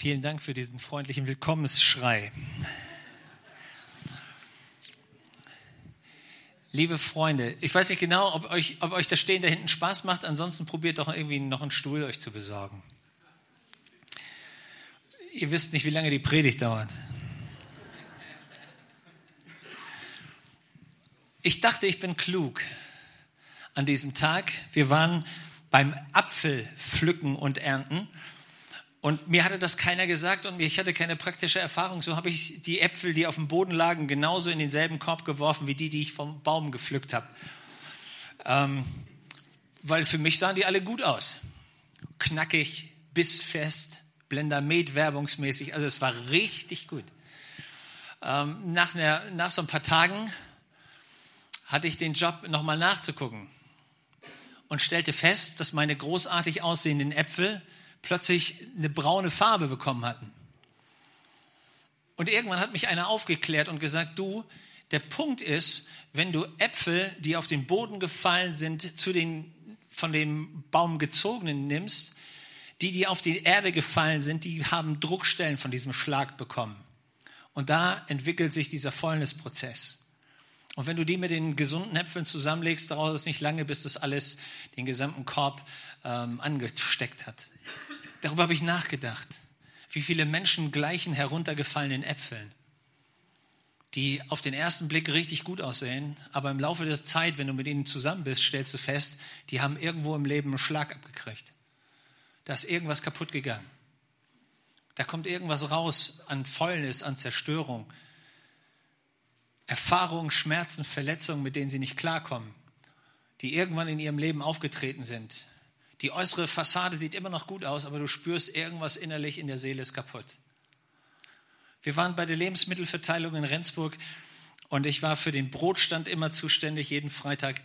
Vielen Dank für diesen freundlichen Willkommensschrei. Liebe Freunde, ich weiß nicht genau, ob euch, ob euch das Stehen da hinten Spaß macht. Ansonsten probiert doch irgendwie noch einen Stuhl euch zu besorgen. Ihr wisst nicht, wie lange die Predigt dauert. Ich dachte, ich bin klug an diesem Tag. Wir waren beim Apfelpflücken und Ernten und mir hatte das keiner gesagt und ich hatte keine praktische Erfahrung. So habe ich die Äpfel, die auf dem Boden lagen, genauso in denselben Korb geworfen wie die, die ich vom Baum gepflückt habe. Ähm, weil für mich sahen die alle gut aus. Knackig, bissfest, Blender Med werbungsmäßig. Also es war richtig gut. Ähm, nach, einer, nach so ein paar Tagen hatte ich den Job, nochmal nachzugucken und stellte fest, dass meine großartig aussehenden Äpfel plötzlich eine braune Farbe bekommen hatten. Und irgendwann hat mich einer aufgeklärt und gesagt, du, der Punkt ist, wenn du Äpfel, die auf den Boden gefallen sind, zu den von dem Baum gezogenen nimmst, die, die auf die Erde gefallen sind, die haben Druckstellen von diesem Schlag bekommen. Und da entwickelt sich dieser Fäulnisprozess. Und wenn du die mit den gesunden Äpfeln zusammenlegst, dauert es nicht lange, bis das alles den gesamten Korb ähm, angesteckt hat. Darüber habe ich nachgedacht. Wie viele Menschen gleichen heruntergefallenen Äpfeln, die auf den ersten Blick richtig gut aussehen, aber im Laufe der Zeit, wenn du mit ihnen zusammen bist, stellst du fest, die haben irgendwo im Leben einen Schlag abgekriegt. Da ist irgendwas kaputt gegangen. Da kommt irgendwas raus an Fäulnis, an Zerstörung. Erfahrungen, Schmerzen, Verletzungen, mit denen sie nicht klarkommen, die irgendwann in ihrem Leben aufgetreten sind, die äußere Fassade sieht immer noch gut aus, aber du spürst irgendwas innerlich in der Seele ist kaputt. Wir waren bei der Lebensmittelverteilung in Rendsburg und ich war für den Brotstand immer zuständig, jeden Freitag.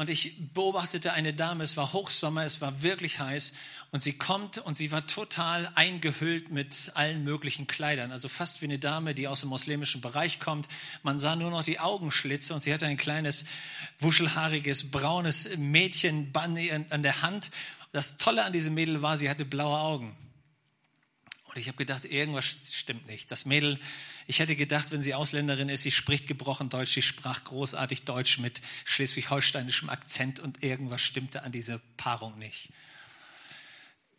Und ich beobachtete eine Dame, es war Hochsommer, es war wirklich heiß und sie kommt und sie war total eingehüllt mit allen möglichen Kleidern, also fast wie eine Dame, die aus dem muslimischen Bereich kommt. Man sah nur noch die Augenschlitze und sie hatte ein kleines, wuschelhaariges, braunes Mädchen an der Hand. Das Tolle an diesem Mädel war, sie hatte blaue Augen. Und ich habe gedacht, irgendwas stimmt nicht. Das Mädel ich hätte gedacht, wenn sie Ausländerin ist, sie spricht gebrochen Deutsch, sie sprach großartig Deutsch mit schleswig-holsteinischem Akzent und irgendwas stimmte an dieser Paarung nicht.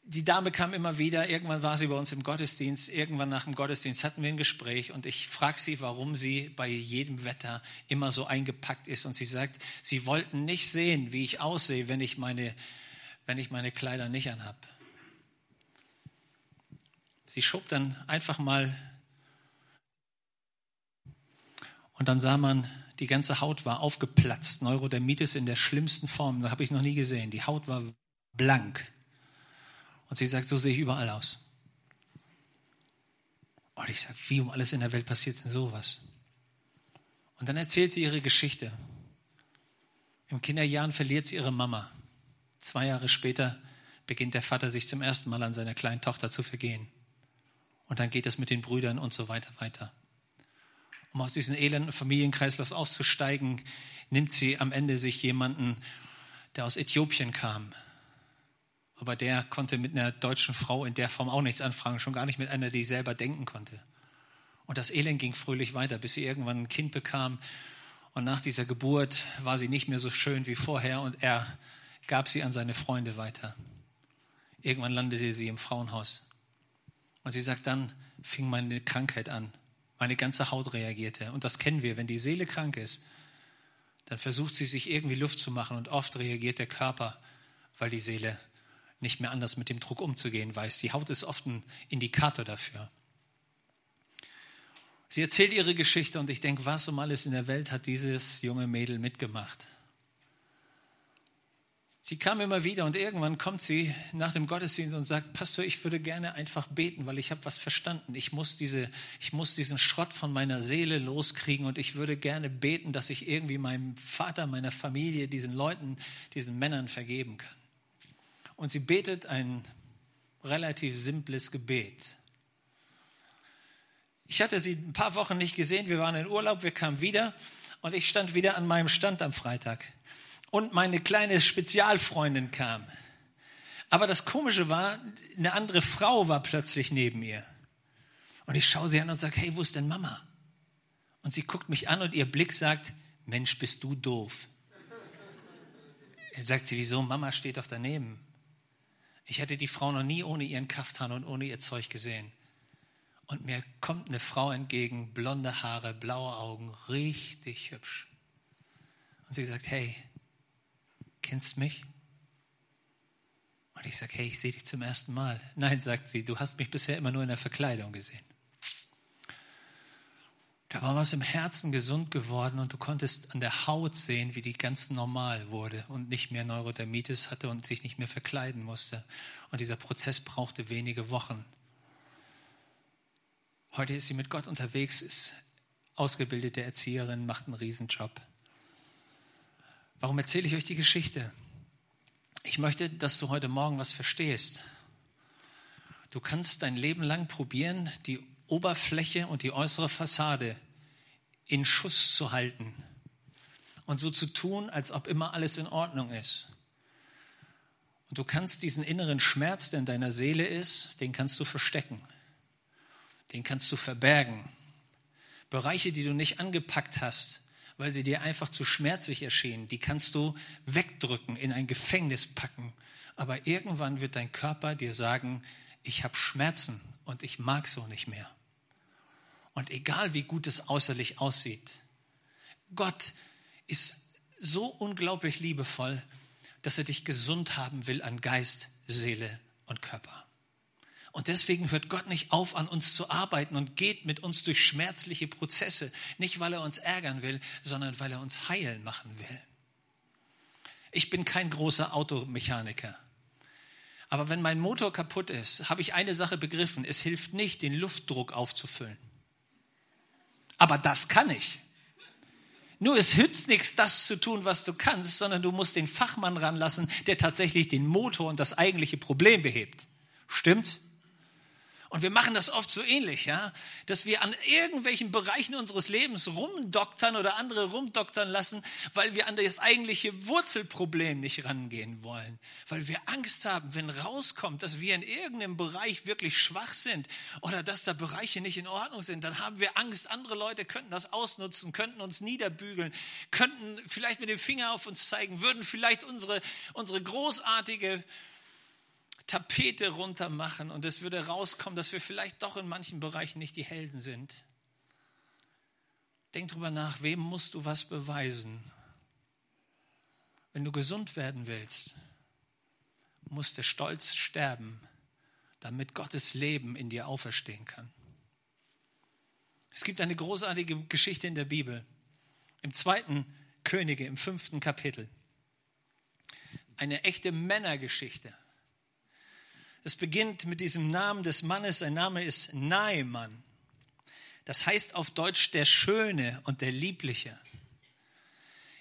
Die Dame kam immer wieder, irgendwann war sie bei uns im Gottesdienst, irgendwann nach dem Gottesdienst hatten wir ein Gespräch und ich frage sie, warum sie bei jedem Wetter immer so eingepackt ist und sie sagt, sie wollten nicht sehen, wie ich aussehe, wenn ich meine, wenn ich meine Kleider nicht anhab. Sie schob dann einfach mal Und dann sah man, die ganze Haut war aufgeplatzt. Neurodermitis in der schlimmsten Form. Das habe ich noch nie gesehen. Die Haut war blank. Und sie sagt, so sehe ich überall aus. Und ich sage, wie um alles in der Welt passiert denn sowas? Und dann erzählt sie ihre Geschichte. Im Kinderjahren verliert sie ihre Mama. Zwei Jahre später beginnt der Vater sich zum ersten Mal an seiner kleinen Tochter zu vergehen. Und dann geht es mit den Brüdern und so weiter weiter um aus diesem elenden Familienkreislauf auszusteigen, nimmt sie am Ende sich jemanden, der aus Äthiopien kam. Aber der konnte mit einer deutschen Frau in der Form auch nichts anfangen, schon gar nicht mit einer, die selber denken konnte. Und das Elend ging fröhlich weiter, bis sie irgendwann ein Kind bekam. Und nach dieser Geburt war sie nicht mehr so schön wie vorher und er gab sie an seine Freunde weiter. Irgendwann landete sie im Frauenhaus. Und sie sagt, dann fing meine Krankheit an. Meine ganze Haut reagierte. Und das kennen wir. Wenn die Seele krank ist, dann versucht sie sich irgendwie Luft zu machen und oft reagiert der Körper, weil die Seele nicht mehr anders mit dem Druck umzugehen weiß. Die Haut ist oft ein Indikator dafür. Sie erzählt ihre Geschichte und ich denke, was um alles in der Welt hat dieses junge Mädel mitgemacht? Sie kam immer wieder und irgendwann kommt sie nach dem Gottesdienst und sagt, Pastor, ich würde gerne einfach beten, weil ich habe was verstanden. Ich muss, diese, ich muss diesen Schrott von meiner Seele loskriegen und ich würde gerne beten, dass ich irgendwie meinem Vater, meiner Familie, diesen Leuten, diesen Männern vergeben kann. Und sie betet ein relativ simples Gebet. Ich hatte sie ein paar Wochen nicht gesehen, wir waren in Urlaub, wir kamen wieder und ich stand wieder an meinem Stand am Freitag und meine kleine Spezialfreundin kam. Aber das Komische war, eine andere Frau war plötzlich neben ihr. Und ich schaue sie an und sage, hey, wo ist denn Mama? Und sie guckt mich an und ihr Blick sagt, Mensch, bist du doof. Dann sagt sie, wieso? Mama steht doch daneben. Ich hatte die Frau noch nie ohne ihren Kaftan und ohne ihr Zeug gesehen. Und mir kommt eine Frau entgegen, blonde Haare, blaue Augen, richtig hübsch. Und sie sagt, hey, kennst mich? Und ich sage, hey, ich sehe dich zum ersten Mal. Nein, sagt sie, du hast mich bisher immer nur in der Verkleidung gesehen. Da war was im Herzen gesund geworden und du konntest an der Haut sehen, wie die ganz normal wurde und nicht mehr Neurodermitis hatte und sich nicht mehr verkleiden musste. Und dieser Prozess brauchte wenige Wochen. Heute ist sie mit Gott unterwegs, ist ausgebildete Erzieherin, macht einen Riesenjob. Warum erzähle ich euch die Geschichte? Ich möchte, dass du heute Morgen was verstehst. Du kannst dein Leben lang probieren, die Oberfläche und die äußere Fassade in Schuss zu halten und so zu tun, als ob immer alles in Ordnung ist. Und du kannst diesen inneren Schmerz, der in deiner Seele ist, den kannst du verstecken. Den kannst du verbergen. Bereiche, die du nicht angepackt hast, weil sie dir einfach zu schmerzlich erschienen, die kannst du wegdrücken, in ein Gefängnis packen. Aber irgendwann wird dein Körper dir sagen, ich habe Schmerzen und ich mag so nicht mehr. Und egal wie gut es äußerlich aussieht, Gott ist so unglaublich liebevoll, dass er dich gesund haben will an Geist, Seele und Körper. Und deswegen hört Gott nicht auf, an uns zu arbeiten und geht mit uns durch schmerzliche Prozesse. Nicht, weil er uns ärgern will, sondern weil er uns heilen machen will. Ich bin kein großer Automechaniker. Aber wenn mein Motor kaputt ist, habe ich eine Sache begriffen. Es hilft nicht, den Luftdruck aufzufüllen. Aber das kann ich. Nur es nützt nichts, das zu tun, was du kannst, sondern du musst den Fachmann ranlassen, der tatsächlich den Motor und das eigentliche Problem behebt. Stimmt's? Und wir machen das oft so ähnlich, ja, dass wir an irgendwelchen Bereichen unseres Lebens rumdoktern oder andere rumdoktern lassen, weil wir an das eigentliche Wurzelproblem nicht rangehen wollen. Weil wir Angst haben, wenn rauskommt, dass wir in irgendeinem Bereich wirklich schwach sind oder dass da Bereiche nicht in Ordnung sind, dann haben wir Angst, andere Leute könnten das ausnutzen, könnten uns niederbügeln, könnten vielleicht mit dem Finger auf uns zeigen, würden vielleicht unsere, unsere großartige Tapete runter machen und es würde rauskommen, dass wir vielleicht doch in manchen Bereichen nicht die Helden sind. Denk drüber nach, wem musst du was beweisen? Wenn du gesund werden willst, muss der Stolz sterben, damit Gottes Leben in dir auferstehen kann. Es gibt eine großartige Geschichte in der Bibel, im zweiten Könige, im fünften Kapitel. Eine echte Männergeschichte. Es beginnt mit diesem Namen des Mannes. Sein Name ist Naemann. Das heißt auf Deutsch der Schöne und der Liebliche.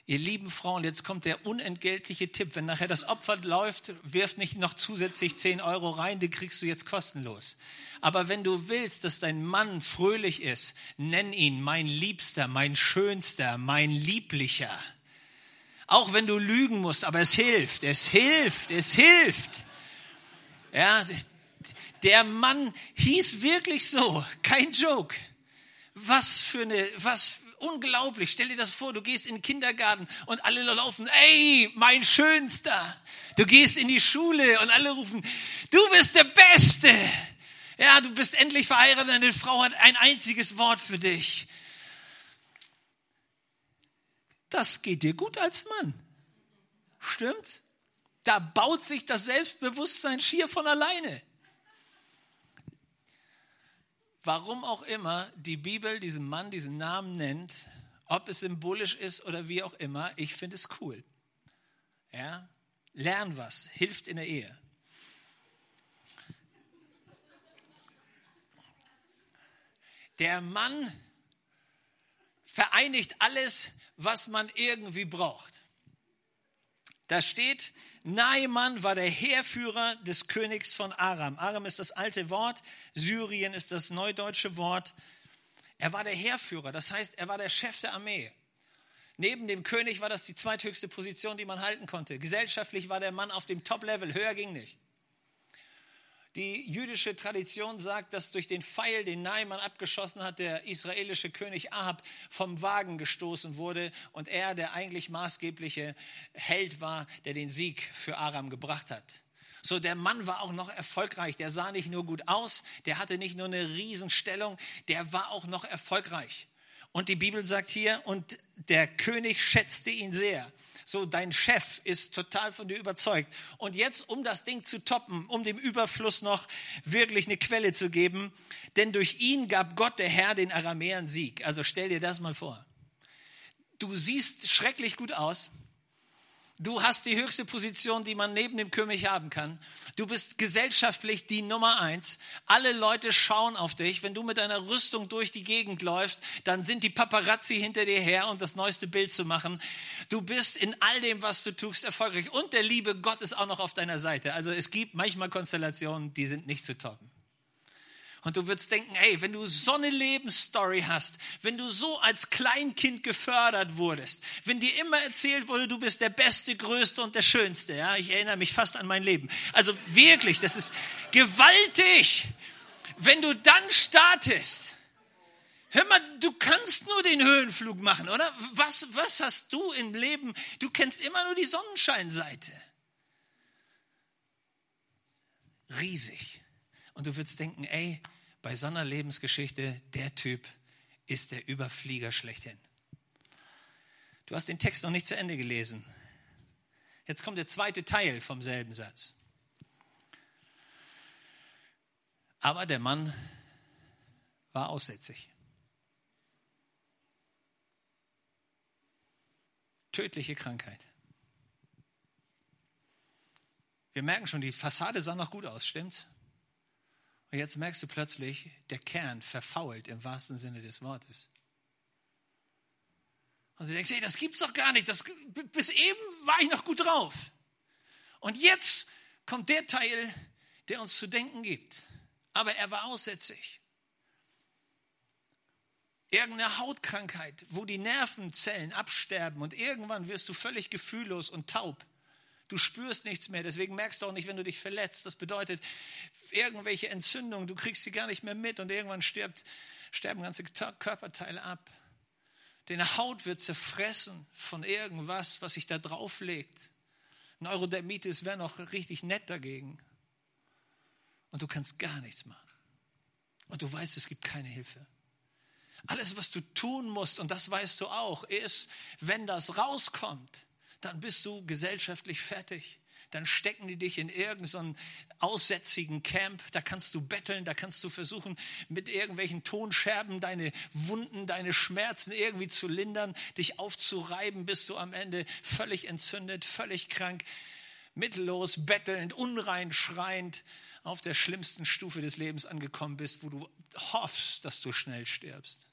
Ihr lieben Frauen, jetzt kommt der unentgeltliche Tipp. Wenn nachher das Opfer läuft, wirf nicht noch zusätzlich 10 Euro rein, die kriegst du jetzt kostenlos. Aber wenn du willst, dass dein Mann fröhlich ist, nenn ihn mein Liebster, mein Schönster, mein Lieblicher. Auch wenn du lügen musst, aber es hilft, es hilft, es hilft. Ja, der Mann hieß wirklich so, kein Joke. Was für eine, was unglaublich. Stell dir das vor, du gehst in den Kindergarten und alle laufen, ey, mein Schönster. Du gehst in die Schule und alle rufen, du bist der Beste. Ja, du bist endlich verheiratet, eine Frau hat ein einziges Wort für dich. Das geht dir gut als Mann. Stimmt's? Da baut sich das Selbstbewusstsein schier von alleine. Warum auch immer die Bibel diesem Mann diesen Namen nennt, ob es symbolisch ist oder wie auch immer, ich finde es cool. Ja? Lern was, hilft in der Ehe. Der Mann vereinigt alles, was man irgendwie braucht. Da steht, Naaman war der Heerführer des Königs von Aram. Aram ist das alte Wort, Syrien ist das neudeutsche Wort. Er war der Heerführer, das heißt, er war der Chef der Armee. Neben dem König war das die zweithöchste Position, die man halten konnte. Gesellschaftlich war der Mann auf dem Top-Level, höher ging nicht. Die jüdische Tradition sagt, dass durch den Pfeil, den Naaman abgeschossen hat, der israelische König Ahab vom Wagen gestoßen wurde und er der eigentlich maßgebliche Held war, der den Sieg für Aram gebracht hat. So, der Mann war auch noch erfolgreich. Der sah nicht nur gut aus, der hatte nicht nur eine Riesenstellung, der war auch noch erfolgreich. Und die Bibel sagt hier, und der König schätzte ihn sehr. So, dein Chef ist total von dir überzeugt. Und jetzt, um das Ding zu toppen, um dem Überfluss noch wirklich eine Quelle zu geben, denn durch ihn gab Gott, der Herr, den Aramäern Sieg. Also stell dir das mal vor. Du siehst schrecklich gut aus. Du hast die höchste Position, die man neben dem König haben kann. Du bist gesellschaftlich die Nummer eins. Alle Leute schauen auf dich. Wenn du mit deiner Rüstung durch die Gegend läufst, dann sind die Paparazzi hinter dir her, um das neueste Bild zu machen. Du bist in all dem, was du tust, erfolgreich. Und der liebe Gott ist auch noch auf deiner Seite. Also es gibt manchmal Konstellationen, die sind nicht zu toppen. Und du würdest denken, hey, wenn du so eine Lebensstory hast, wenn du so als Kleinkind gefördert wurdest, wenn dir immer erzählt wurde, du bist der Beste, Größte und der Schönste, ja, ich erinnere mich fast an mein Leben. Also wirklich, das ist gewaltig. Wenn du dann startest, hör mal, du kannst nur den Höhenflug machen, oder? Was, was hast du im Leben? Du kennst immer nur die Sonnenscheinseite. Riesig. Und du würdest denken, ey, bei so einer Lebensgeschichte, der Typ ist der Überflieger schlechthin. Du hast den Text noch nicht zu Ende gelesen. Jetzt kommt der zweite Teil vom selben Satz. Aber der Mann war aussätzig. Tödliche Krankheit. Wir merken schon, die Fassade sah noch gut aus, stimmt's? Und jetzt merkst du plötzlich, der Kern verfault im wahrsten Sinne des Wortes. Und du denkst, hey, das gibt's doch gar nicht. Das, bis eben war ich noch gut drauf. Und jetzt kommt der Teil, der uns zu denken gibt. Aber er war aussätzig. Irgendeine Hautkrankheit, wo die Nervenzellen absterben und irgendwann wirst du völlig gefühllos und taub. Du spürst nichts mehr, deswegen merkst du auch nicht, wenn du dich verletzt. Das bedeutet, irgendwelche Entzündungen, du kriegst sie gar nicht mehr mit und irgendwann stirbt, sterben ganze Körperteile ab. Deine Haut wird zerfressen von irgendwas, was sich da drauf legt. Neurodermitis wäre noch richtig nett dagegen. Und du kannst gar nichts machen. Und du weißt, es gibt keine Hilfe. Alles, was du tun musst, und das weißt du auch, ist, wenn das rauskommt, dann bist du gesellschaftlich fertig. Dann stecken die dich in irgendeinen aussätzigen Camp. Da kannst du betteln, da kannst du versuchen, mit irgendwelchen Tonscherben deine Wunden, deine Schmerzen irgendwie zu lindern, dich aufzureiben, bis du am Ende völlig entzündet, völlig krank, mittellos, bettelnd, unrein, schreiend auf der schlimmsten Stufe des Lebens angekommen bist, wo du hoffst, dass du schnell stirbst.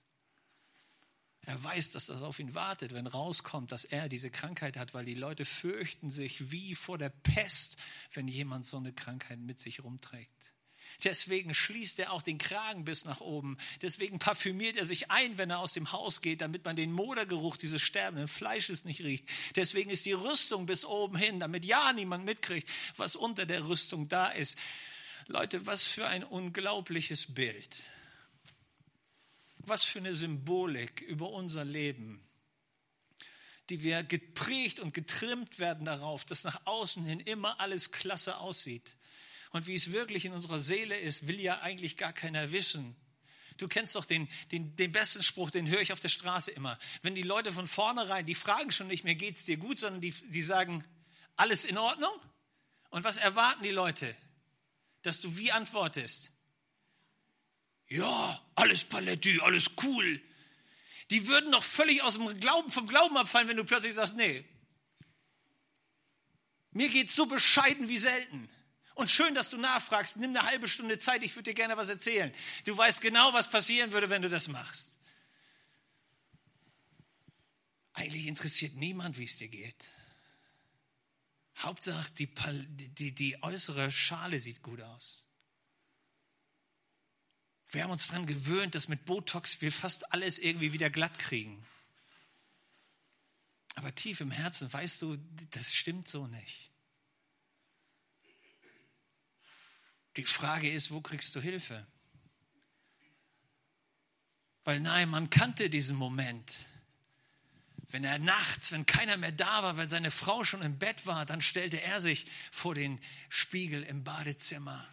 Er weiß, dass das auf ihn wartet, wenn rauskommt, dass er diese Krankheit hat, weil die Leute fürchten sich wie vor der Pest, wenn jemand so eine Krankheit mit sich rumträgt. Deswegen schließt er auch den Kragen bis nach oben. Deswegen parfümiert er sich ein, wenn er aus dem Haus geht, damit man den Modergeruch dieses sterbenden Fleisches nicht riecht. Deswegen ist die Rüstung bis oben hin, damit ja niemand mitkriegt, was unter der Rüstung da ist. Leute, was für ein unglaubliches Bild was für eine Symbolik über unser Leben, die wir geprägt und getrimmt werden darauf, dass nach außen hin immer alles klasse aussieht. Und wie es wirklich in unserer Seele ist, will ja eigentlich gar keiner wissen. Du kennst doch den, den, den besten Spruch, den höre ich auf der Straße immer. Wenn die Leute von vornherein, die fragen schon nicht mehr, geht es dir gut, sondern die, die sagen, alles in Ordnung? Und was erwarten die Leute? Dass du wie antwortest? Ja, alles Paletti, alles cool. Die würden doch völlig aus dem Glauben, vom Glauben abfallen, wenn du plötzlich sagst, nee. Mir geht's so bescheiden wie selten. Und schön, dass du nachfragst. Nimm eine halbe Stunde Zeit, ich würde dir gerne was erzählen. Du weißt genau, was passieren würde, wenn du das machst. Eigentlich interessiert niemand, wie es dir geht. Hauptsache, die, die, die äußere Schale sieht gut aus. Wir haben uns daran gewöhnt, dass mit Botox wir fast alles irgendwie wieder glatt kriegen. Aber tief im Herzen weißt du, das stimmt so nicht. Die Frage ist, wo kriegst du Hilfe? Weil nein, man kannte diesen Moment. Wenn er nachts, wenn keiner mehr da war, wenn seine Frau schon im Bett war, dann stellte er sich vor den Spiegel im Badezimmer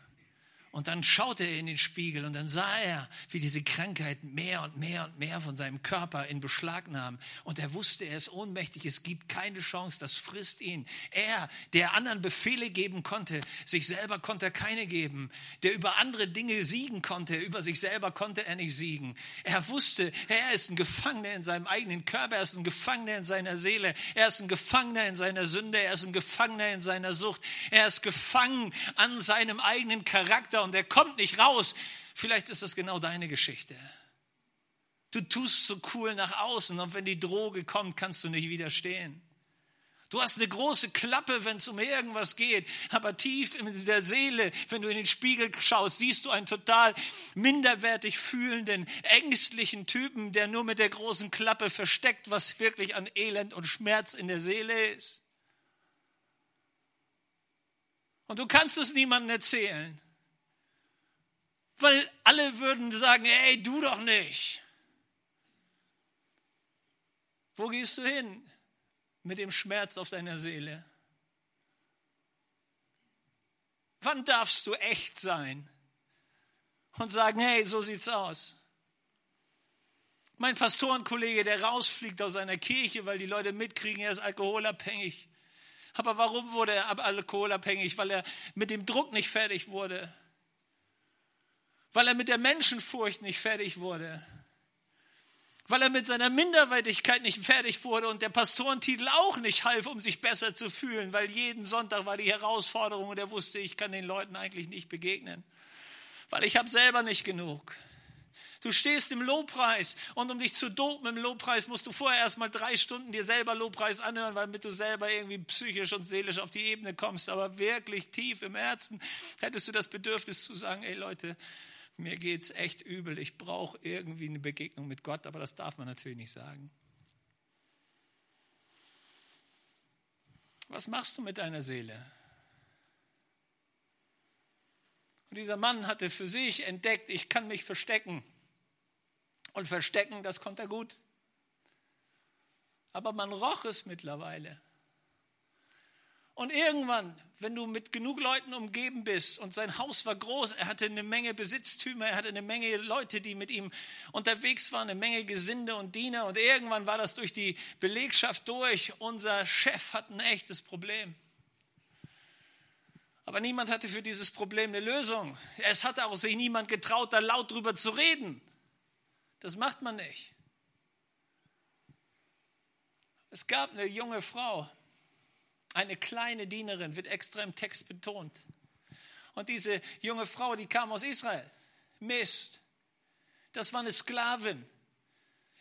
und dann schaute er in den Spiegel und dann sah er, wie diese Krankheit mehr und mehr und mehr von seinem Körper in Beschlag nahm. Und er wusste, er ist ohnmächtig, es gibt keine Chance, das frisst ihn. Er, der anderen Befehle geben konnte, sich selber konnte er keine geben. Der über andere Dinge siegen konnte, über sich selber konnte er nicht siegen. Er wusste, er ist ein Gefangener in seinem eigenen Körper, er ist ein Gefangener in seiner Seele, er ist ein Gefangener in seiner Sünde, er ist ein Gefangener in seiner Sucht, er ist gefangen an seinem eigenen Charakter und er kommt nicht raus. Vielleicht ist das genau deine Geschichte. Du tust so cool nach außen und wenn die Droge kommt, kannst du nicht widerstehen. Du hast eine große Klappe, wenn es um irgendwas geht, aber tief in der Seele, wenn du in den Spiegel schaust, siehst du einen total minderwertig fühlenden, ängstlichen Typen, der nur mit der großen Klappe versteckt, was wirklich an Elend und Schmerz in der Seele ist. Und du kannst es niemandem erzählen. Weil alle würden sagen, ey, du doch nicht. Wo gehst du hin mit dem Schmerz auf deiner Seele? Wann darfst du echt sein und sagen, hey, so sieht's aus? Mein Pastorenkollege, der rausfliegt aus seiner Kirche, weil die Leute mitkriegen, er ist alkoholabhängig. Aber warum wurde er alkoholabhängig? Weil er mit dem Druck nicht fertig wurde weil er mit der Menschenfurcht nicht fertig wurde, weil er mit seiner Minderwertigkeit nicht fertig wurde und der Pastorentitel auch nicht half, um sich besser zu fühlen, weil jeden Sonntag war die Herausforderung und er wusste, ich kann den Leuten eigentlich nicht begegnen, weil ich habe selber nicht genug. Du stehst im Lobpreis und um dich zu dopen im Lobpreis musst du vorher erstmal drei Stunden dir selber Lobpreis anhören, damit du selber irgendwie psychisch und seelisch auf die Ebene kommst. Aber wirklich tief im Herzen hättest du das Bedürfnis zu sagen, ey Leute, mir geht es echt übel, ich brauche irgendwie eine Begegnung mit Gott, aber das darf man natürlich nicht sagen. Was machst du mit deiner Seele? Und dieser Mann hatte für sich entdeckt, ich kann mich verstecken. Und verstecken, das konnte er gut. Aber man roch es mittlerweile. Und irgendwann, wenn du mit genug Leuten umgeben bist und sein Haus war groß, er hatte eine Menge Besitztümer, er hatte eine Menge Leute, die mit ihm unterwegs waren, eine Menge Gesinde und Diener und irgendwann war das durch die Belegschaft durch. Unser Chef hat ein echtes Problem. Aber niemand hatte für dieses Problem eine Lösung. Es hat auch sich niemand getraut, da laut drüber zu reden. Das macht man nicht. Es gab eine junge Frau, eine kleine Dienerin wird extra im Text betont. Und diese junge Frau, die kam aus Israel. Mist. Das war eine Sklavin.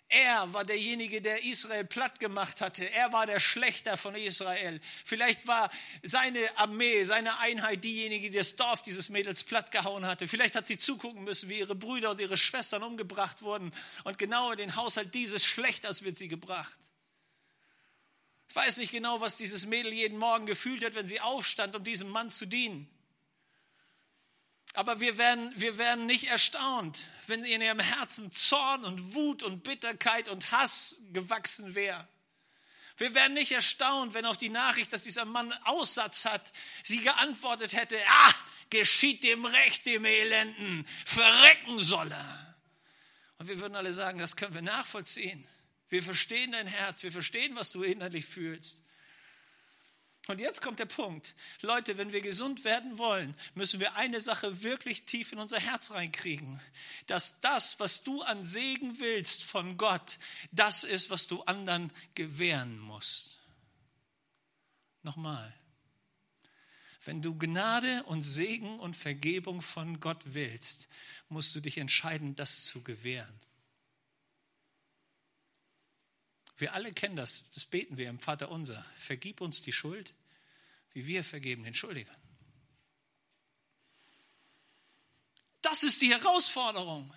Er war derjenige, der Israel platt gemacht hatte. Er war der Schlechter von Israel. Vielleicht war seine Armee, seine Einheit diejenige, die das Dorf dieses Mädels platt gehauen hatte. Vielleicht hat sie zugucken müssen, wie ihre Brüder und ihre Schwestern umgebracht wurden. Und genau in den Haushalt dieses Schlechters wird sie gebracht. Ich weiß nicht genau, was dieses Mädel jeden Morgen gefühlt hat, wenn sie aufstand, um diesem Mann zu dienen. Aber wir werden, wir werden nicht erstaunt, wenn in ihrem Herzen Zorn und Wut und Bitterkeit und Hass gewachsen wäre. Wir werden nicht erstaunt, wenn auf die Nachricht, dass dieser Mann Aussatz hat, sie geantwortet hätte, ah, geschieht dem Recht, dem Elenden, verrecken soll er. Und wir würden alle sagen, das können wir nachvollziehen. Wir verstehen dein Herz, wir verstehen, was du innerlich fühlst. Und jetzt kommt der Punkt. Leute, wenn wir gesund werden wollen, müssen wir eine Sache wirklich tief in unser Herz reinkriegen. Dass das, was du an Segen willst von Gott, das ist, was du anderen gewähren musst. Nochmal. Wenn du Gnade und Segen und Vergebung von Gott willst, musst du dich entscheiden, das zu gewähren. Wir alle kennen das, das beten wir im Vater unser. Vergib uns die Schuld, wie wir vergeben den Schuldigern. Das ist die Herausforderung.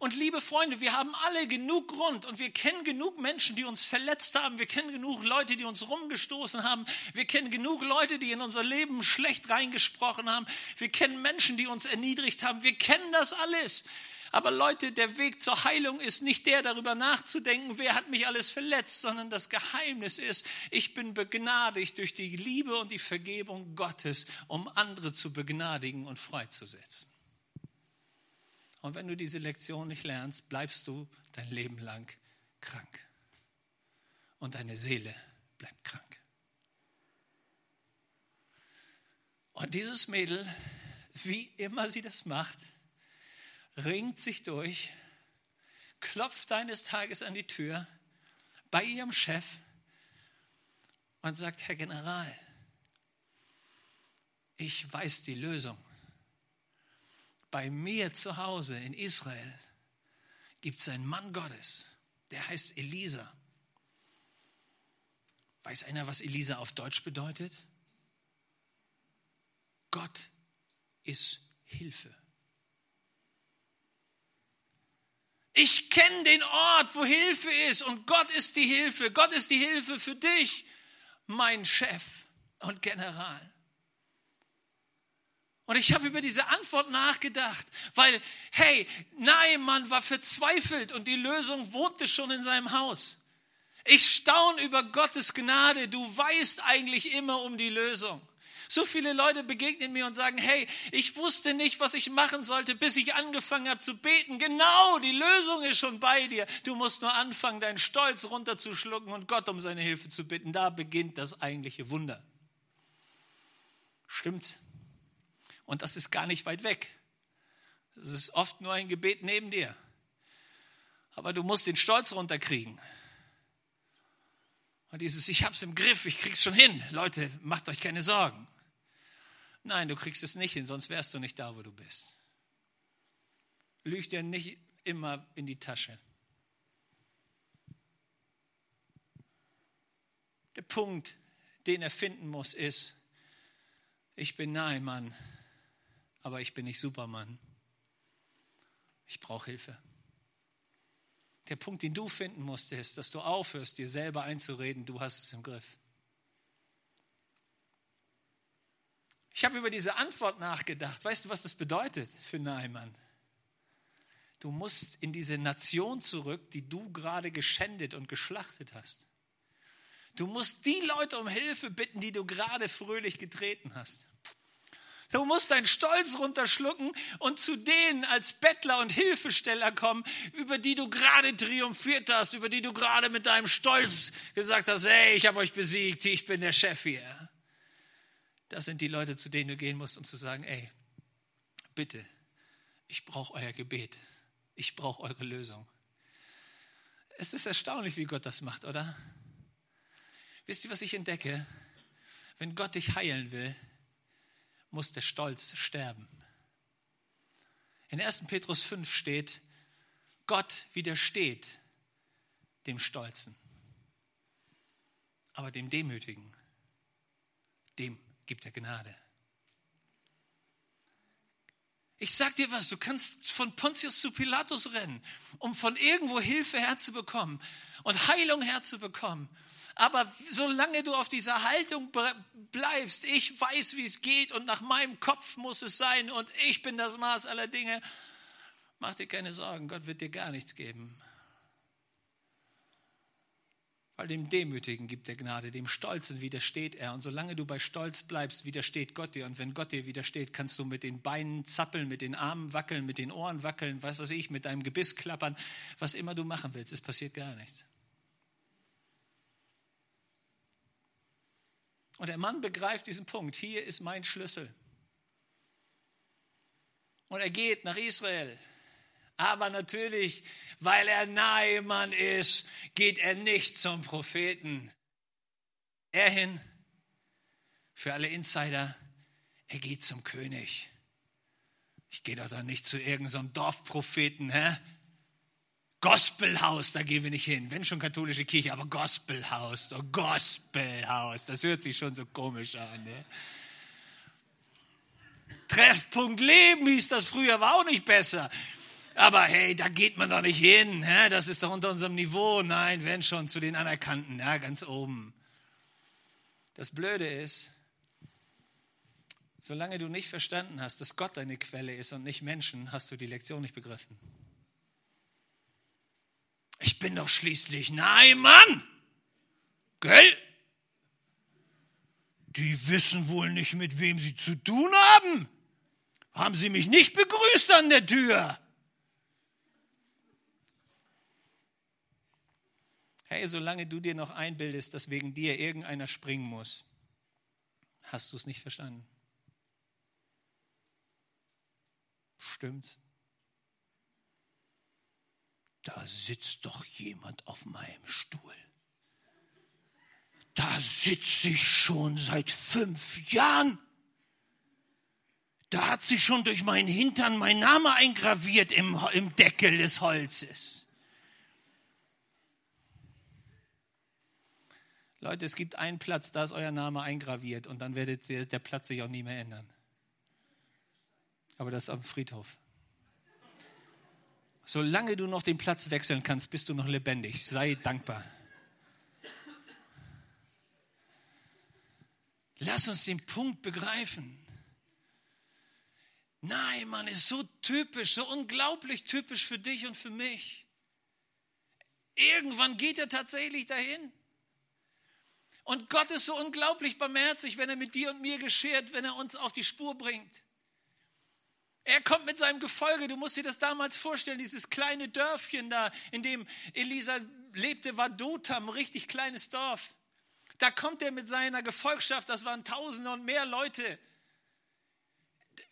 Und liebe Freunde, wir haben alle genug Grund und wir kennen genug Menschen, die uns verletzt haben. Wir kennen genug Leute, die uns rumgestoßen haben. Wir kennen genug Leute, die in unser Leben schlecht reingesprochen haben. Wir kennen Menschen, die uns erniedrigt haben. Wir kennen das alles. Aber Leute, der Weg zur Heilung ist nicht der, darüber nachzudenken, wer hat mich alles verletzt, sondern das Geheimnis ist, ich bin begnadigt durch die Liebe und die Vergebung Gottes, um andere zu begnadigen und freizusetzen. Und wenn du diese Lektion nicht lernst, bleibst du dein Leben lang krank. Und deine Seele bleibt krank. Und dieses Mädel, wie immer sie das macht, ringt sich durch, klopft eines Tages an die Tür bei ihrem Chef und sagt, Herr General, ich weiß die Lösung. Bei mir zu Hause in Israel gibt es einen Mann Gottes, der heißt Elisa. Weiß einer, was Elisa auf Deutsch bedeutet? Gott ist Hilfe. Ich kenne den Ort, wo Hilfe ist und Gott ist die Hilfe. Gott ist die Hilfe für dich, mein Chef und General. Und ich habe über diese Antwort nachgedacht, weil, hey, Naaman war verzweifelt und die Lösung wohnte schon in seinem Haus. Ich staune über Gottes Gnade. Du weißt eigentlich immer um die Lösung. So viele Leute begegnen mir und sagen, hey, ich wusste nicht, was ich machen sollte, bis ich angefangen habe zu beten. Genau, die Lösung ist schon bei dir. Du musst nur anfangen, deinen Stolz runterzuschlucken und Gott um seine Hilfe zu bitten. Da beginnt das eigentliche Wunder. Stimmt's? Und das ist gar nicht weit weg. Es ist oft nur ein Gebet neben dir. Aber du musst den Stolz runterkriegen. Und dieses, ich hab's im Griff, ich krieg's schon hin. Leute, macht euch keine Sorgen. Nein, du kriegst es nicht hin, sonst wärst du nicht da, wo du bist. Lüg dir nicht immer in die Tasche. Der Punkt, den er finden muss, ist, ich bin nahe Mann, aber ich bin nicht Supermann. Ich brauche Hilfe. Der Punkt, den du finden musst, ist, dass du aufhörst, dir selber einzureden, du hast es im Griff. Ich habe über diese Antwort nachgedacht. Weißt du, was das bedeutet für Naaman? Du musst in diese Nation zurück, die du gerade geschändet und geschlachtet hast. Du musst die Leute um Hilfe bitten, die du gerade fröhlich getreten hast. Du musst deinen Stolz runterschlucken und zu denen als Bettler und Hilfesteller kommen, über die du gerade triumphiert hast, über die du gerade mit deinem Stolz gesagt hast, hey, ich habe euch besiegt, ich bin der Chef hier. Das sind die Leute, zu denen du gehen musst, um zu sagen, ey, bitte, ich brauche euer Gebet. Ich brauche eure Lösung. Es ist erstaunlich, wie Gott das macht, oder? Wisst ihr, was ich entdecke? Wenn Gott dich heilen will, muss der Stolz sterben. In 1. Petrus 5 steht, Gott widersteht dem Stolzen, aber dem Demütigen, dem gibt er Gnade. Ich sag dir was, du kannst von Pontius zu Pilatus rennen, um von irgendwo Hilfe herzubekommen und Heilung herzubekommen. Aber solange du auf dieser Haltung bleibst, ich weiß, wie es geht und nach meinem Kopf muss es sein und ich bin das Maß aller Dinge, mach dir keine Sorgen, Gott wird dir gar nichts geben. Weil dem Demütigen gibt er Gnade, dem Stolzen widersteht er. Und solange du bei Stolz bleibst, widersteht Gott dir. Und wenn Gott dir widersteht, kannst du mit den Beinen zappeln, mit den Armen wackeln, mit den Ohren wackeln, was weiß ich, mit deinem Gebiss klappern, was immer du machen willst. Es passiert gar nichts. Und der Mann begreift diesen Punkt. Hier ist mein Schlüssel. Und er geht nach Israel. Aber natürlich, weil er Naaman ist, geht er nicht zum Propheten. Er hin, für alle Insider, er geht zum König. Ich gehe doch dann nicht zu irgendeinem so Dorfpropheten, hä? Gospelhaus, da gehen wir nicht hin. Wenn schon katholische Kirche, aber Gospelhaus, oh Gospelhaus, das hört sich schon so komisch an. Ne? Treffpunkt Leben hieß das früher, war auch nicht besser. Aber hey, da geht man doch nicht hin. Hä? Das ist doch unter unserem Niveau. Nein, wenn schon zu den Anerkannten, ja, ganz oben. Das Blöde ist, solange du nicht verstanden hast, dass Gott deine Quelle ist und nicht Menschen, hast du die Lektion nicht begriffen. Ich bin doch schließlich, nein, Mann! Gell? Die wissen wohl nicht, mit wem sie zu tun haben. Haben sie mich nicht begrüßt an der Tür? Hey, solange du dir noch einbildest, dass wegen dir irgendeiner springen muss, hast du es nicht verstanden. Stimmt. Da sitzt doch jemand auf meinem Stuhl da sitze ich schon seit fünf Jahren. Da hat sich schon durch meinen Hintern mein Name eingraviert im, im Deckel des Holzes. Leute, es gibt einen Platz, da ist euer Name eingraviert und dann werdet der Platz sich auch nie mehr ändern. Aber das ist am Friedhof. Solange du noch den Platz wechseln kannst, bist du noch lebendig. Sei dankbar. Lass uns den Punkt begreifen. Nein, man ist so typisch, so unglaublich typisch für dich und für mich. Irgendwann geht er tatsächlich dahin. Und Gott ist so unglaublich barmherzig, wenn er mit dir und mir geschert, wenn er uns auf die Spur bringt. Er kommt mit seinem Gefolge. Du musst dir das damals vorstellen, dieses kleine Dörfchen da, in dem Elisa lebte, war Dotham, richtig kleines Dorf. Da kommt er mit seiner Gefolgschaft, das waren Tausende und mehr Leute,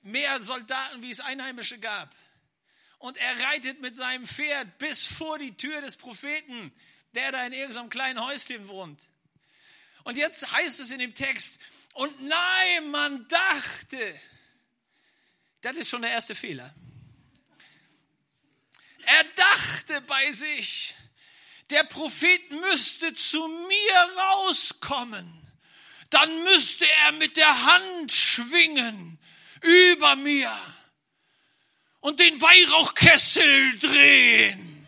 mehr Soldaten, wie es Einheimische gab. Und er reitet mit seinem Pferd bis vor die Tür des Propheten, der da in irgendeinem kleinen Häuschen wohnt. Und jetzt heißt es in dem Text, und nein, man dachte, das ist schon der erste Fehler. Er dachte bei sich, der Prophet müsste zu mir rauskommen. Dann müsste er mit der Hand schwingen über mir und den Weihrauchkessel drehen.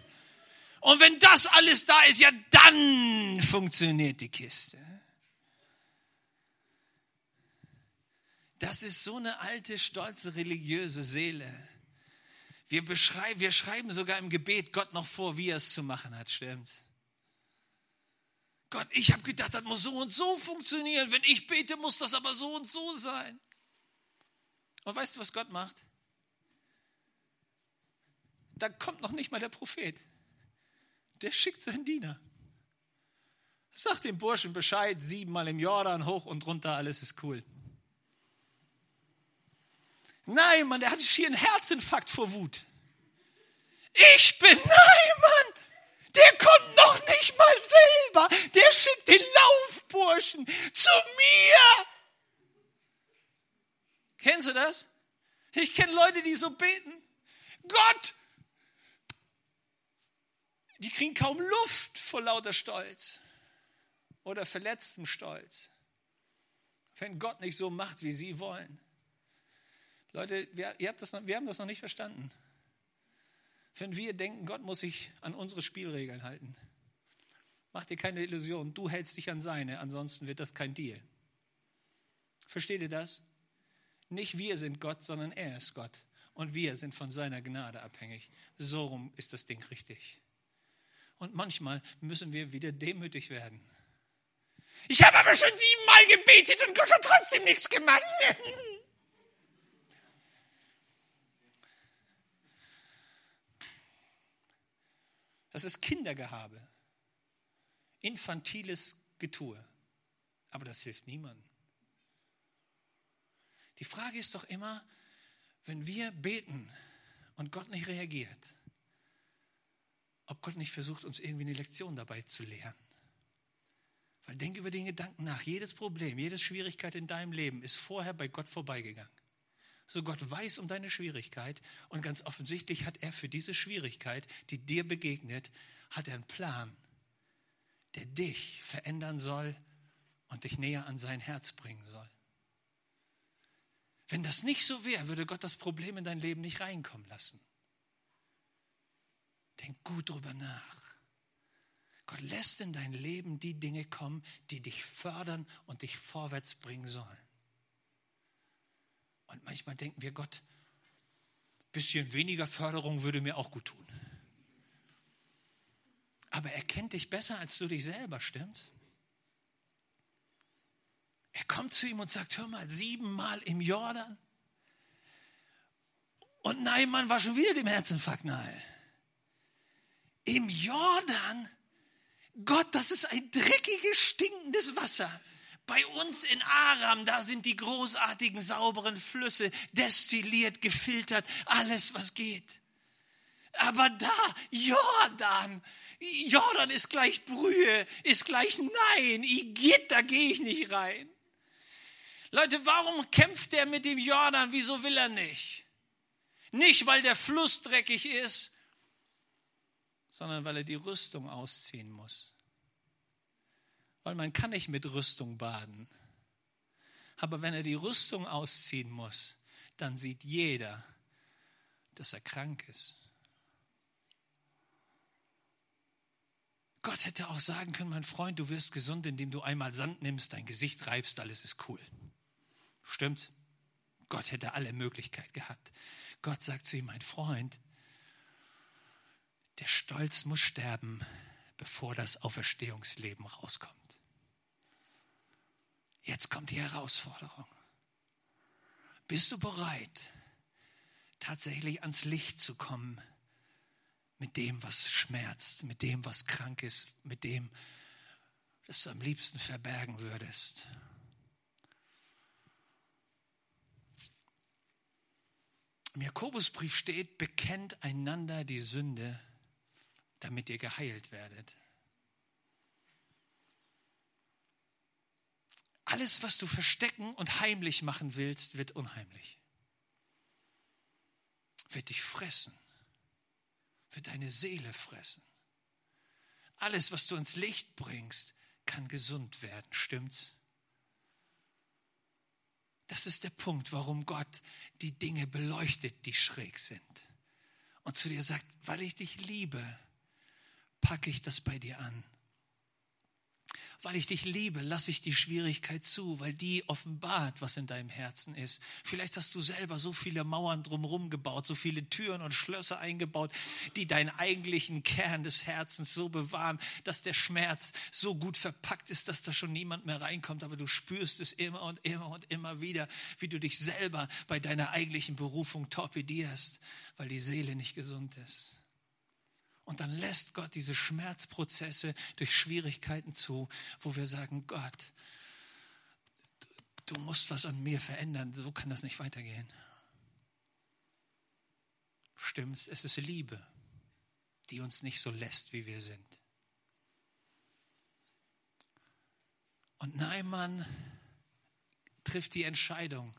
Und wenn das alles da ist, ja, dann funktioniert die Kiste. Das ist so eine alte, stolze, religiöse Seele wir, beschreiben, wir schreiben sogar im Gebet Gott noch vor, wie er es zu machen hat, stimmt's? Gott, ich habe gedacht, das muss so und so funktionieren. Wenn ich bete, muss das aber so und so sein. Und weißt du, was Gott macht? Da kommt noch nicht mal der Prophet. Der schickt seinen Diener. Sagt dem Burschen Bescheid, siebenmal im Jordan, hoch und runter, alles ist cool. Nein, Mann, der hatte schier einen Herzinfarkt vor Wut. Ich bin, nein, Mann, der kommt noch nicht mal selber. Der schickt den Laufburschen zu mir. Kennst du das? Ich kenne Leute, die so beten. Gott, die kriegen kaum Luft vor lauter Stolz oder verletztem Stolz, wenn Gott nicht so macht, wie sie wollen. Leute, wir, noch, wir haben das noch nicht verstanden. Wenn wir denken, Gott muss sich an unsere Spielregeln halten, mach dir keine Illusion, du hältst dich an seine, ansonsten wird das kein Deal. Versteht ihr das? Nicht wir sind Gott, sondern er ist Gott. Und wir sind von seiner Gnade abhängig. So rum ist das Ding richtig. Und manchmal müssen wir wieder demütig werden. Ich habe aber schon siebenmal gebetet und Gott hat trotzdem nichts gemacht. Das ist Kindergehabe, infantiles Getue. Aber das hilft niemandem. Die Frage ist doch immer, wenn wir beten und Gott nicht reagiert, ob Gott nicht versucht, uns irgendwie eine Lektion dabei zu lehren. Weil denk über den Gedanken nach. Jedes Problem, jede Schwierigkeit in deinem Leben ist vorher bei Gott vorbeigegangen. So Gott weiß um deine Schwierigkeit und ganz offensichtlich hat er für diese Schwierigkeit, die dir begegnet, hat er einen Plan, der dich verändern soll und dich näher an sein Herz bringen soll. Wenn das nicht so wäre, würde Gott das Problem in dein Leben nicht reinkommen lassen. Denk gut drüber nach. Gott lässt in dein Leben die Dinge kommen, die dich fördern und dich vorwärts bringen sollen. Und manchmal denken wir, Gott, ein bisschen weniger Förderung würde mir auch gut tun. Aber er kennt dich besser als du dich selber, stimmt's? Er kommt zu ihm und sagt, hör mal, siebenmal im Jordan. Und Neimann war schon wieder dem Herzinfarkt nahe. Im Jordan? Gott, das ist ein dreckiges, stinkendes Wasser. Bei uns in Aram, da sind die großartigen, sauberen Flüsse destilliert, gefiltert, alles, was geht. Aber da, Jordan, Jordan ist gleich Brühe, ist gleich Nein, Igitt, da gehe ich nicht rein. Leute, warum kämpft er mit dem Jordan? Wieso will er nicht? Nicht, weil der Fluss dreckig ist, sondern weil er die Rüstung ausziehen muss. Weil man kann nicht mit Rüstung baden. Aber wenn er die Rüstung ausziehen muss, dann sieht jeder, dass er krank ist. Gott hätte auch sagen können, mein Freund, du wirst gesund, indem du einmal Sand nimmst, dein Gesicht reibst, alles ist cool. Stimmt? Gott hätte alle Möglichkeit gehabt. Gott sagt zu ihm, mein Freund, der Stolz muss sterben, bevor das Auferstehungsleben rauskommt. Jetzt kommt die Herausforderung. Bist du bereit, tatsächlich ans Licht zu kommen mit dem, was schmerzt, mit dem, was krank ist, mit dem, das du am liebsten verbergen würdest? Im Jakobusbrief steht, bekennt einander die Sünde, damit ihr geheilt werdet. Alles, was du verstecken und heimlich machen willst, wird unheimlich. Wird dich fressen. Wird deine Seele fressen. Alles, was du ins Licht bringst, kann gesund werden. Stimmt's? Das ist der Punkt, warum Gott die Dinge beleuchtet, die schräg sind. Und zu dir sagt, weil ich dich liebe, packe ich das bei dir an weil ich dich liebe, lasse ich die Schwierigkeit zu, weil die offenbart, was in deinem Herzen ist. Vielleicht hast du selber so viele Mauern drumherum gebaut, so viele Türen und Schlösser eingebaut, die deinen eigentlichen Kern des Herzens so bewahren, dass der Schmerz so gut verpackt ist, dass da schon niemand mehr reinkommt. Aber du spürst es immer und immer und immer wieder, wie du dich selber bei deiner eigentlichen Berufung torpedierst, weil die Seele nicht gesund ist. Und dann lässt Gott diese Schmerzprozesse durch Schwierigkeiten zu, wo wir sagen, Gott, du musst was an mir verändern, so kann das nicht weitergehen. Stimmt's, es ist Liebe, die uns nicht so lässt, wie wir sind. Und Neimann trifft die Entscheidung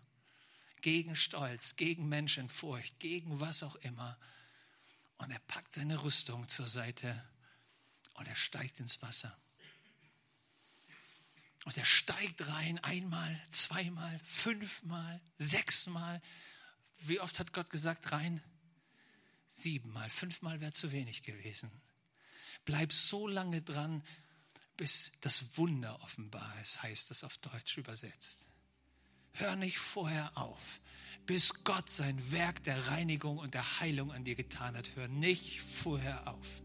gegen Stolz, gegen Menschenfurcht, gegen was auch immer und er packt seine Rüstung zur Seite und er steigt ins Wasser. Und er steigt rein einmal, zweimal, fünfmal, sechsmal. Wie oft hat Gott gesagt rein? Siebenmal. Fünfmal wäre zu wenig gewesen. Bleib so lange dran, bis das Wunder offenbar ist, heißt es auf Deutsch übersetzt. Hör nicht vorher auf bis Gott sein Werk der Reinigung und der Heilung an dir getan hat. Hör nicht vorher auf.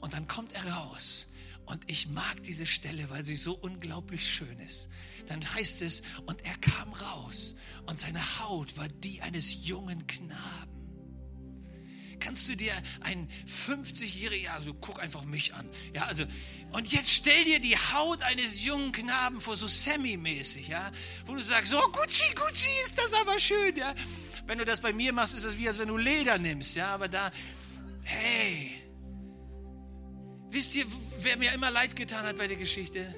Und dann kommt er raus. Und ich mag diese Stelle, weil sie so unglaublich schön ist. Dann heißt es, und er kam raus und seine Haut war die eines jungen Knaben kannst du dir einen 50-jährigen, also guck einfach mich an. Ja, also, und jetzt stell dir die Haut eines jungen Knaben vor, so semi-mäßig, ja, wo du sagst, oh, Gucci, Gucci, ist das aber schön, ja. Wenn du das bei mir machst, ist das wie, als wenn du Leder nimmst, ja, aber da, hey, wisst ihr, wer mir immer leid getan hat bei der Geschichte?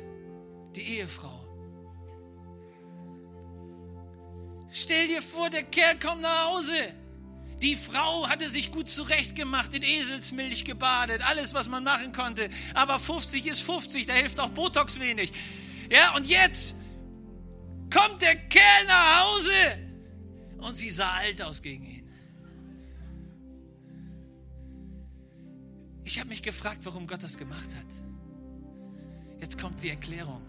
Die Ehefrau. Stell dir vor, der Kerl kommt nach Hause. Die Frau hatte sich gut zurechtgemacht, in Eselsmilch gebadet, alles, was man machen konnte. Aber 50 ist 50, da hilft auch Botox wenig. Ja, und jetzt kommt der Kerl nach Hause und sie sah alt aus gegen ihn. Ich habe mich gefragt, warum Gott das gemacht hat. Jetzt kommt die Erklärung.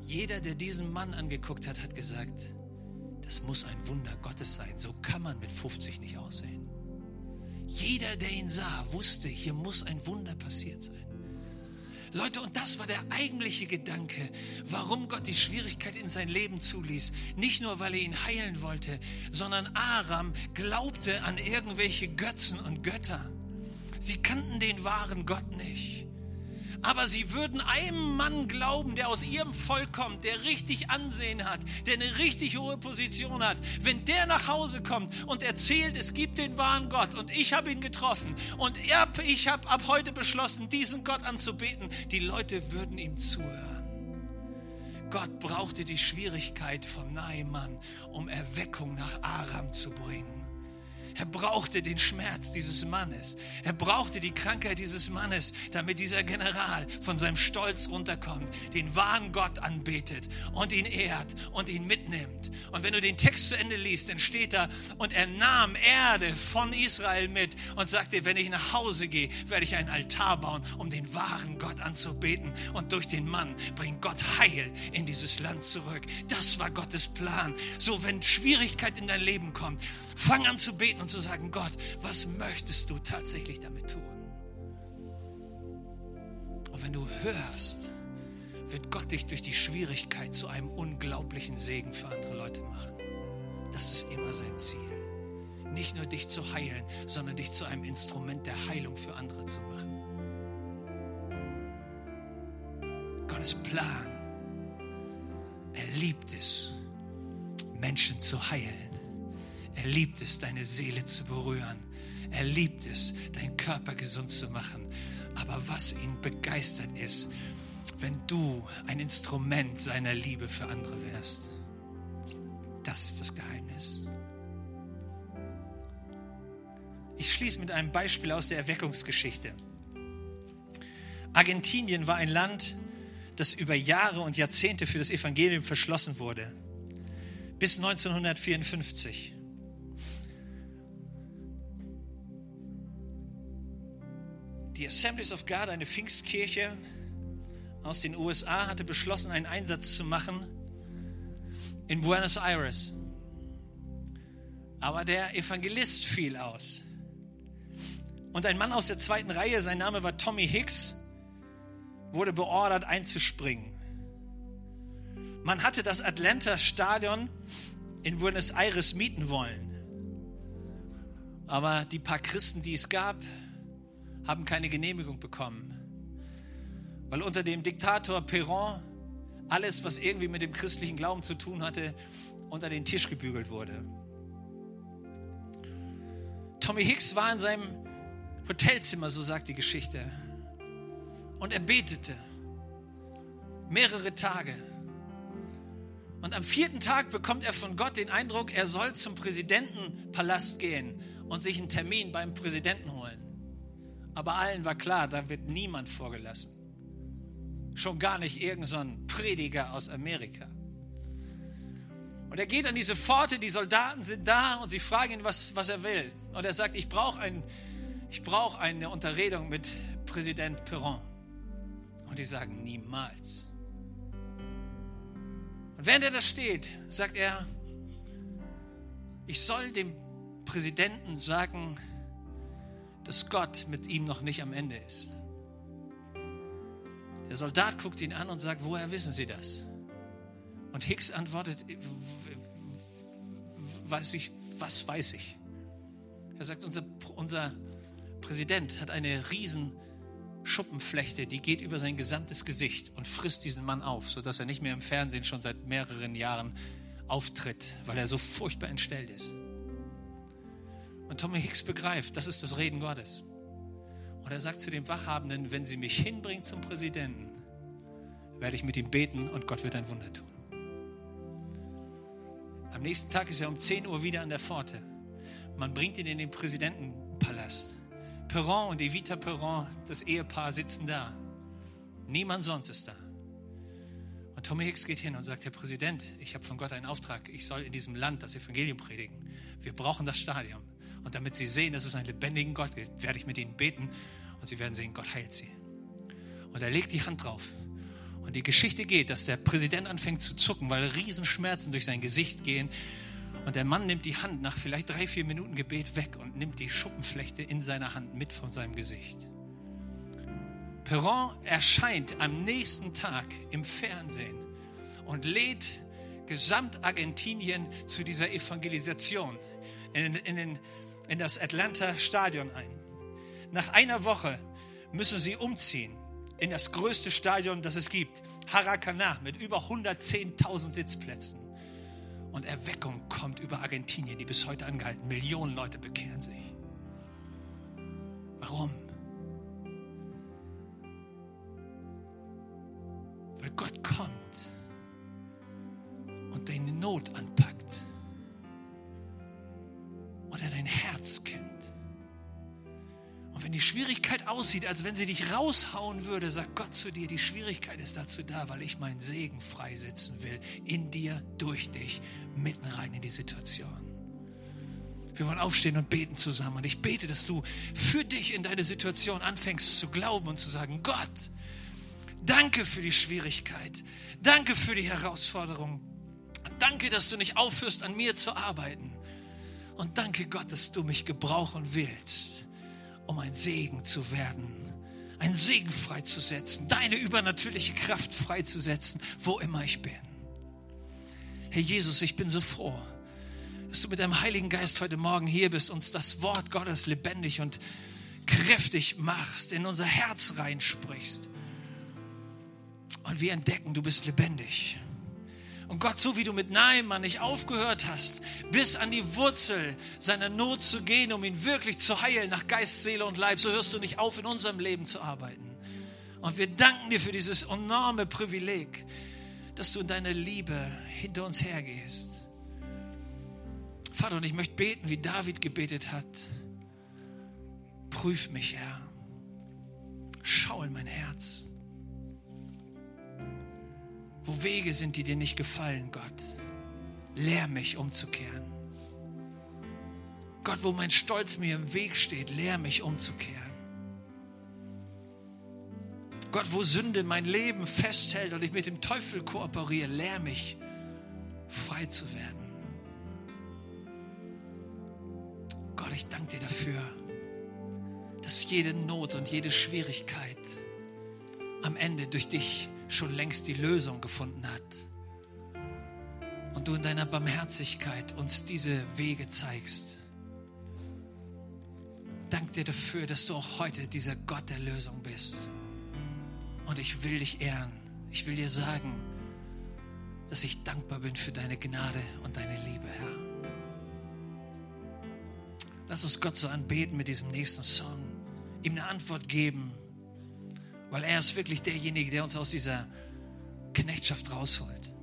Jeder, der diesen Mann angeguckt hat, hat gesagt, das muss ein Wunder Gottes sein. So kann man mit 50 nicht aussehen. Jeder, der ihn sah, wusste, hier muss ein Wunder passiert sein. Leute, und das war der eigentliche Gedanke, warum Gott die Schwierigkeit in sein Leben zuließ. Nicht nur, weil er ihn heilen wollte, sondern Aram glaubte an irgendwelche Götzen und Götter. Sie kannten den wahren Gott nicht aber sie würden einem Mann glauben, der aus ihrem Volk kommt, der richtig Ansehen hat, der eine richtig hohe Position hat. Wenn der nach Hause kommt und erzählt, es gibt den wahren Gott und ich habe ihn getroffen und ich habe ab heute beschlossen, diesen Gott anzubeten, die Leute würden ihm zuhören. Gott brauchte die Schwierigkeit von Naaman, um Erweckung nach Aram zu bringen. Er brauchte den Schmerz dieses Mannes. Er brauchte die Krankheit dieses Mannes, damit dieser General von seinem Stolz runterkommt, den wahren Gott anbetet und ihn ehrt und ihn mitnimmt. Und wenn du den Text zu Ende liest, dann steht da, und er nahm Erde von Israel mit und sagte, wenn ich nach Hause gehe, werde ich einen Altar bauen, um den wahren Gott anzubeten. Und durch den Mann bringt Gott Heil in dieses Land zurück. Das war Gottes Plan. So, wenn Schwierigkeit in dein Leben kommt, Fang an zu beten und zu sagen, Gott, was möchtest du tatsächlich damit tun? Und wenn du hörst, wird Gott dich durch die Schwierigkeit zu einem unglaublichen Segen für andere Leute machen. Das ist immer sein Ziel. Nicht nur dich zu heilen, sondern dich zu einem Instrument der Heilung für andere zu machen. Gottes Plan. Er liebt es, Menschen zu heilen. Er liebt es, deine Seele zu berühren. Er liebt es, deinen Körper gesund zu machen. Aber was ihn begeistert ist, wenn du ein Instrument seiner Liebe für andere wärst. Das ist das Geheimnis. Ich schließe mit einem Beispiel aus der Erweckungsgeschichte. Argentinien war ein Land, das über Jahre und Jahrzehnte für das Evangelium verschlossen wurde. Bis 1954. Die Assemblies of God, eine Pfingstkirche aus den USA, hatte beschlossen, einen Einsatz zu machen in Buenos Aires. Aber der Evangelist fiel aus. Und ein Mann aus der zweiten Reihe, sein Name war Tommy Hicks, wurde beordert einzuspringen. Man hatte das Atlanta Stadion in Buenos Aires mieten wollen. Aber die paar Christen, die es gab, haben keine Genehmigung bekommen. Weil unter dem Diktator Perron alles, was irgendwie mit dem christlichen Glauben zu tun hatte, unter den Tisch gebügelt wurde. Tommy Hicks war in seinem Hotelzimmer, so sagt die Geschichte. Und er betete mehrere Tage. Und am vierten Tag bekommt er von Gott den Eindruck, er soll zum Präsidentenpalast gehen und sich einen Termin beim Präsidenten holen. Aber allen war klar, da wird niemand vorgelassen. Schon gar nicht irgendein so Prediger aus Amerika. Und er geht an diese Pforte, die Soldaten sind da und sie fragen ihn, was, was er will. Und er sagt, ich brauche ein, brauch eine Unterredung mit Präsident Perron. Und die sagen, niemals. Und während er da steht, sagt er, ich soll dem Präsidenten sagen, dass Gott mit ihm noch nicht am Ende ist. Der Soldat guckt ihn an und sagt, woher wissen Sie das? Und Hicks antwortet, weiß ich, was weiß ich? Er sagt, unser, unser Präsident hat eine riesen Schuppenflechte, die geht über sein gesamtes Gesicht und frisst diesen Mann auf, sodass er nicht mehr im Fernsehen schon seit mehreren Jahren auftritt, weil er so furchtbar entstellt ist. Und Tommy Hicks begreift, das ist das Reden Gottes. Und er sagt zu dem Wachhabenden, wenn sie mich hinbringen zum Präsidenten, werde ich mit ihm beten und Gott wird ein Wunder tun. Am nächsten Tag ist er um 10 Uhr wieder an der Pforte. Man bringt ihn in den Präsidentenpalast. Perron und Evita Perron, das Ehepaar, sitzen da. Niemand sonst ist da. Und Tommy Hicks geht hin und sagt, Herr Präsident, ich habe von Gott einen Auftrag. Ich soll in diesem Land das Evangelium predigen. Wir brauchen das Stadion. Und damit sie sehen, dass es einen lebendigen Gott gibt, werde ich mit ihnen beten Und sie werden sehen, Gott heilt sie. Und er legt die Hand drauf. Und die Geschichte geht, dass der Präsident anfängt zu zucken, weil Riesenschmerzen durch sein Gesicht gehen. Und der Mann nimmt die Hand nach vielleicht drei, vier Minuten Gebet weg und nimmt die Schuppenflechte in seiner Hand mit von seinem Gesicht. Perron erscheint am nächsten Tag im Fernsehen und lädt Gesamtargentinien zu dieser Evangelisation in, in, in, in das Atlanta Stadion ein. Nach einer Woche müssen sie umziehen in das größte Stadion, das es gibt, Haracana, mit über 110.000 Sitzplätzen. Und Erweckung kommt über Argentinien, die bis heute angehalten. Millionen Leute bekehren sich. Warum? Weil Gott kommt und deine Not anpackt. Wenn die Schwierigkeit aussieht, als wenn sie dich raushauen würde, sagt Gott zu dir, die Schwierigkeit ist dazu da, weil ich meinen Segen freisetzen will. In dir, durch dich, mitten rein in die Situation. Wir wollen aufstehen und beten zusammen. Und ich bete, dass du für dich in deine Situation anfängst zu glauben und zu sagen, Gott, danke für die Schwierigkeit. Danke für die Herausforderung. Danke, dass du nicht aufhörst, an mir zu arbeiten. Und danke Gott, dass du mich gebrauchen willst um ein Segen zu werden, ein Segen freizusetzen, deine übernatürliche Kraft freizusetzen, wo immer ich bin. Herr Jesus, ich bin so froh, dass du mit deinem Heiligen Geist heute Morgen hier bist, uns das Wort Gottes lebendig und kräftig machst, in unser Herz reinsprichst. Und wir entdecken, du bist lebendig. Und Gott, so wie du mit Naaman nicht aufgehört hast, bis an die Wurzel seiner Not zu gehen, um ihn wirklich zu heilen nach Geist, Seele und Leib, so hörst du nicht auf, in unserem Leben zu arbeiten. Und wir danken dir für dieses enorme Privileg, dass du in deiner Liebe hinter uns hergehst. Vater, und ich möchte beten, wie David gebetet hat. Prüf mich, Herr. Schau in mein Herz. Wo Wege sind, die dir nicht gefallen, Gott, lehr mich umzukehren. Gott, wo mein Stolz mir im Weg steht, lehr mich umzukehren. Gott, wo Sünde mein Leben festhält und ich mit dem Teufel kooperiere, lehr mich frei zu werden. Gott, ich danke dir dafür, dass jede Not und jede Schwierigkeit am Ende durch dich schon längst die Lösung gefunden hat. Und du in deiner Barmherzigkeit uns diese Wege zeigst. Dank dir dafür, dass du auch heute dieser Gott der Lösung bist. Und ich will dich ehren. Ich will dir sagen, dass ich dankbar bin für deine Gnade und deine Liebe, Herr. Lass uns Gott so anbeten mit diesem nächsten Song, ihm eine Antwort geben weil er ist wirklich derjenige, der uns aus dieser Knechtschaft rausholt.